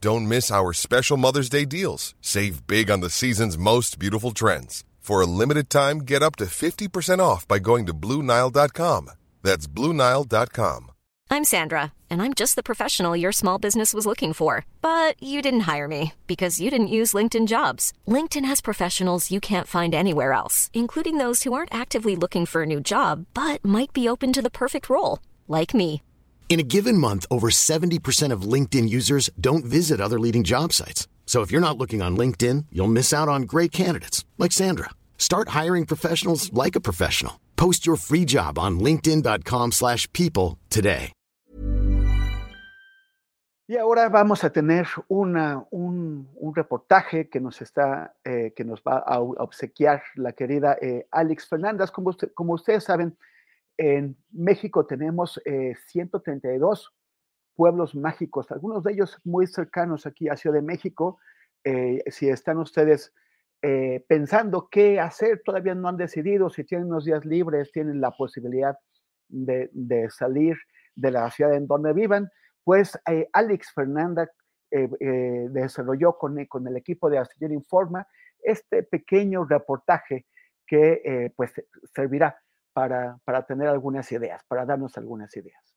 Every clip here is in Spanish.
Don't miss our special Mother's Day deals. Save big on the season's most beautiful trends. For a limited time, get up to 50% off by going to Bluenile.com. That's Bluenile.com. I'm Sandra, and I'm just the professional your small business was looking for. But you didn't hire me because you didn't use LinkedIn jobs. LinkedIn has professionals you can't find anywhere else, including those who aren't actively looking for a new job but might be open to the perfect role, like me. In a given month, over 70% of LinkedIn users don't visit other leading job sites. So if you're not looking on LinkedIn, you'll miss out on great candidates like Sandra. Start hiring professionals like a professional. Post your free job on linkedin.com/people today. Y ahora vamos a tener una, un, un, reportaje que nos está eh, que nos va a obsequiar la querida eh, Alex Fernández. Como, usted, como ustedes saben, En México tenemos 132 eh, pueblos mágicos, algunos de ellos muy cercanos aquí a Ciudad de México. Eh, si están ustedes eh, pensando qué hacer, todavía no han decidido, si tienen unos días libres, tienen la posibilidad de, salir de la ciudad en donde vivan, pues Alex Fernanda desarrolló con, con, el equipo de Astillero Informa este pequeño reportaje que pues servirá para, tener algunas ideas, para darnos algunas ideas.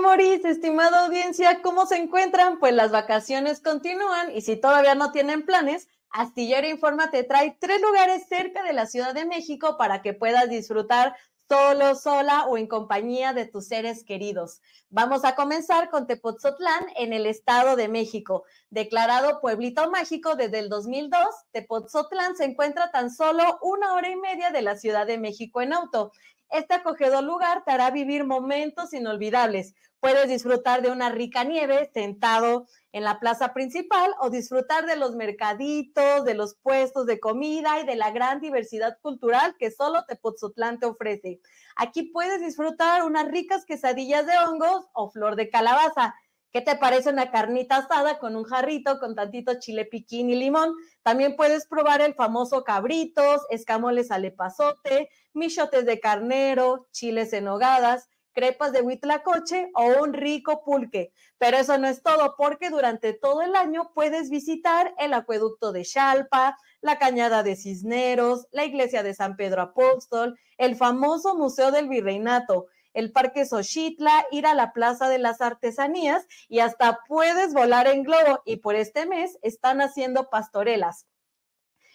Maurice, estimada audiencia, ¿cómo se encuentran? Pues las vacaciones continúan y si todavía no tienen planes, Astillero Informa te trae tres lugares cerca de la Ciudad de México para que puedas disfrutar solo, sola o en compañía de tus seres queridos. Vamos a comenzar con Tepotzotlán en el Estado de México. Declarado pueblito mágico desde el 2002, Tepotzotlán se encuentra tan solo una hora y media de la Ciudad de México en auto. Este acogedor lugar te hará vivir momentos inolvidables. Puedes disfrutar de una rica nieve sentado en la plaza principal o disfrutar de los mercaditos, de los puestos de comida y de la gran diversidad cultural que solo Tepoztlán te ofrece. Aquí puedes disfrutar unas ricas quesadillas de hongos o flor de calabaza. ¿Qué te parece una carnita asada con un jarrito con tantito chile piquín y limón? También puedes probar el famoso cabritos, escamoles al epazote, michotes de carnero, chiles en hogadas, crepas de huitlacoche o un rico pulque. Pero eso no es todo, porque durante todo el año puedes visitar el acueducto de Chalpa, la cañada de Cisneros, la iglesia de San Pedro Apóstol, el famoso Museo del Virreinato, el Parque Xochitla, ir a la Plaza de las Artesanías y hasta puedes volar en globo. Y por este mes están haciendo pastorelas.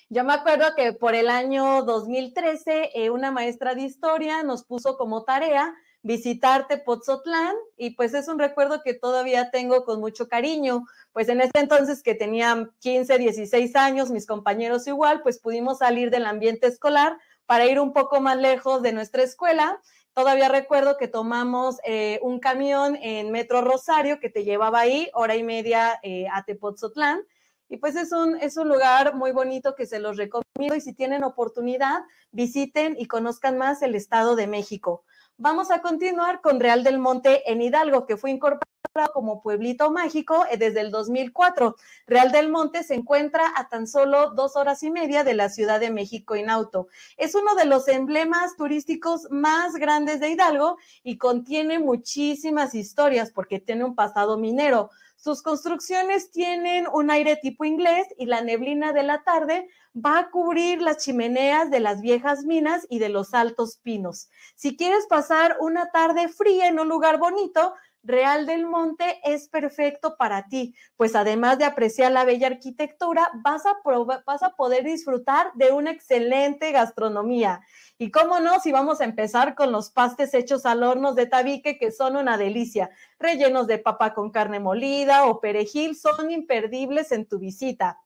Yo me acuerdo que por el año 2013 eh, una maestra de historia nos puso como tarea visitarte Pozotlán y pues es un recuerdo que todavía tengo con mucho cariño. Pues en ese entonces que tenía 15, 16 años, mis compañeros igual, pues pudimos salir del ambiente escolar para ir un poco más lejos de nuestra escuela. Todavía recuerdo que tomamos eh, un camión en Metro Rosario que te llevaba ahí hora y media eh, a Tepoztlán. Y pues es un, es un lugar muy bonito que se los recomiendo y si tienen oportunidad, visiten y conozcan más el Estado de México. Vamos a continuar con Real del Monte en Hidalgo, que fue incorporado como pueblito mágico eh, desde el 2004. Real del Monte se encuentra a tan solo dos horas y media de la Ciudad de México en auto. Es uno de los emblemas turísticos más grandes de Hidalgo y contiene muchísimas historias porque tiene un pasado minero. Sus construcciones tienen un aire tipo inglés y la neblina de la tarde va a cubrir las chimeneas de las viejas minas y de los altos pinos. Si quieres pasar una tarde fría en un lugar bonito, Real del Monte es perfecto para ti, pues además de apreciar la bella arquitectura, vas a, vas a poder disfrutar de una excelente gastronomía. Y cómo no, si vamos a empezar con los pastes hechos al horno de tabique, que son una delicia, rellenos de papa con carne molida o perejil, son imperdibles en tu visita.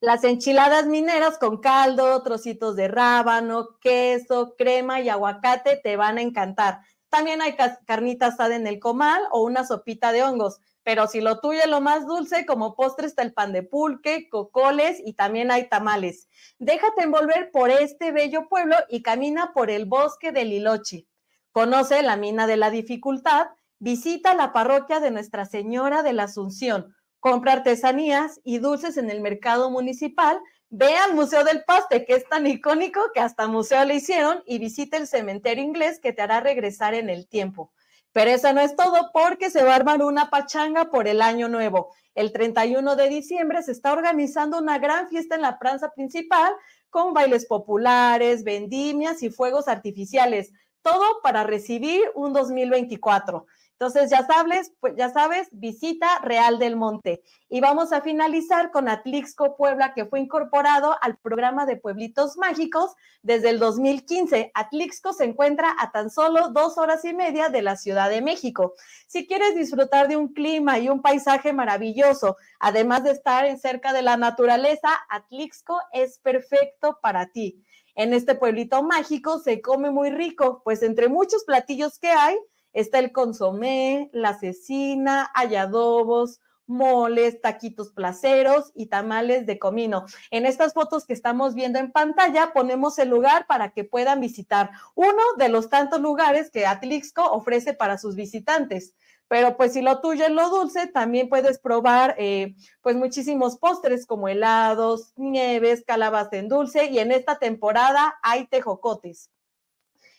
Las enchiladas mineras con caldo, trocitos de rábano, queso, crema y aguacate te van a encantar. También hay carnita asada en el comal o una sopita de hongos. pero si lo tuyo es lo más dulce, como postre está el pan de pulque, cocoles y también hay tamales. Déjate envolver por este bello pueblo y camina por el bosque de Lilochi. Conoce la mina de la dificultad, visita la parroquia de Nuestra Señora de la Asunción, compra artesanías y dulces en el mercado municipal, ve al Museo del Paste, que es tan icónico que hasta museo le hicieron, y visita el cementerio inglés que te hará regresar en el tiempo. Pero eso no es todo porque se va a armar una pachanga por el año nuevo. El 31 de diciembre se está organizando una gran fiesta en la plaza principal con bailes populares, vendimias y fuegos artificiales. Todo para recibir un 2024. Entonces, ya sabes, pues ya sabes, visita Real del Monte. Y vamos a finalizar con Atlixco Puebla, que fue incorporado al programa de Pueblitos Mágicos desde el 2015. Atlixco se encuentra a tan solo dos horas y media de la Ciudad de México. Si quieres disfrutar de un clima y un paisaje maravilloso, además de estar cerca de la naturaleza, Atlixco es perfecto para ti. En este pueblito mágico se come muy rico, pues entre muchos platillos que hay, Está el consomé, la cecina, hay adobos, moles, taquitos placeros y tamales de comino. En estas fotos que estamos viendo en pantalla ponemos el lugar para que puedan visitar uno de los tantos lugares que Atlixco ofrece para sus visitantes. Pero pues si lo tuyo es lo dulce, también puedes probar eh, pues muchísimos postres como helados, nieves, calabaza en dulce y en esta temporada hay tejocotes.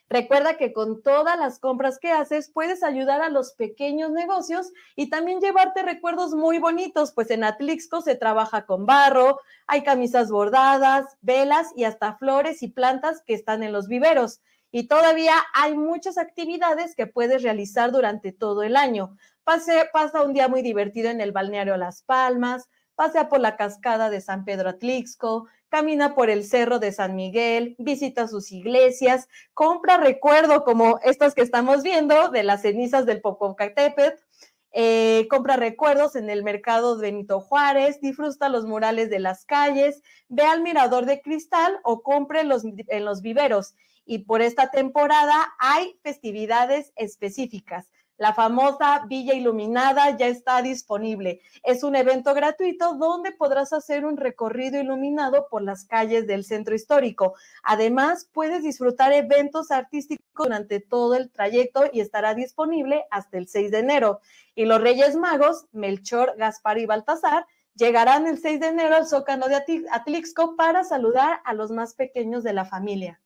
Recuerda que con todas las compras que haces puedes ayudar a los pequeños negocios y también llevarte recuerdos muy bonitos, pues en Atlixco se trabaja con barro, hay camisas bordadas, velas y hasta flores y plantas que están en los viveros. Y todavía hay muchas actividades que puedes realizar durante todo el año. Pasa un día muy divertido en el balneario Las Palmas, pasea por la cascada de San Pedro Atlixco, camina por el cerro de San Miguel, visita sus iglesias, compra recuerdo como estas que estamos viendo de las cenizas del Popocatépetl, eh, compra recuerdos en el mercado de Benito Juárez, disfruta los murales de las calles, ve al mirador de cristal o compre los, en los viveros. Y por esta temporada hay festividades específicas. La famosa Villa Iluminada ya está disponible. Es un evento gratuito donde podrás hacer un recorrido iluminado por las calles del centro histórico. Además, puedes disfrutar eventos artísticos durante todo el trayecto y estará disponible hasta el 6 de enero. Y los Reyes Magos, Melchor, Gaspar y Baltasar, llegarán el 6 de enero al Zócalo de Atlixco para saludar a los más pequeños de la familia.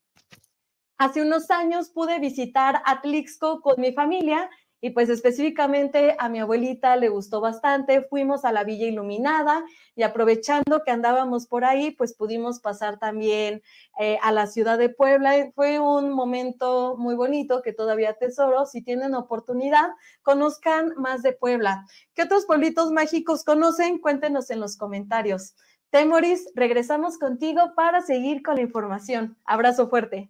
Hace unos años pude visitar Atlixco con mi familia y pues específicamente a mi abuelita le gustó bastante. Fuimos a la Villa Iluminada y aprovechando que andábamos por ahí, pues pudimos pasar también eh, a la ciudad de Puebla. Fue un momento muy bonito que todavía tesoro. Si tienen oportunidad, conozcan más de Puebla. ¿Qué otros pueblitos mágicos conocen? Cuéntenos en los comentarios. Temoris, regresamos contigo para seguir con la información. Abrazo fuerte.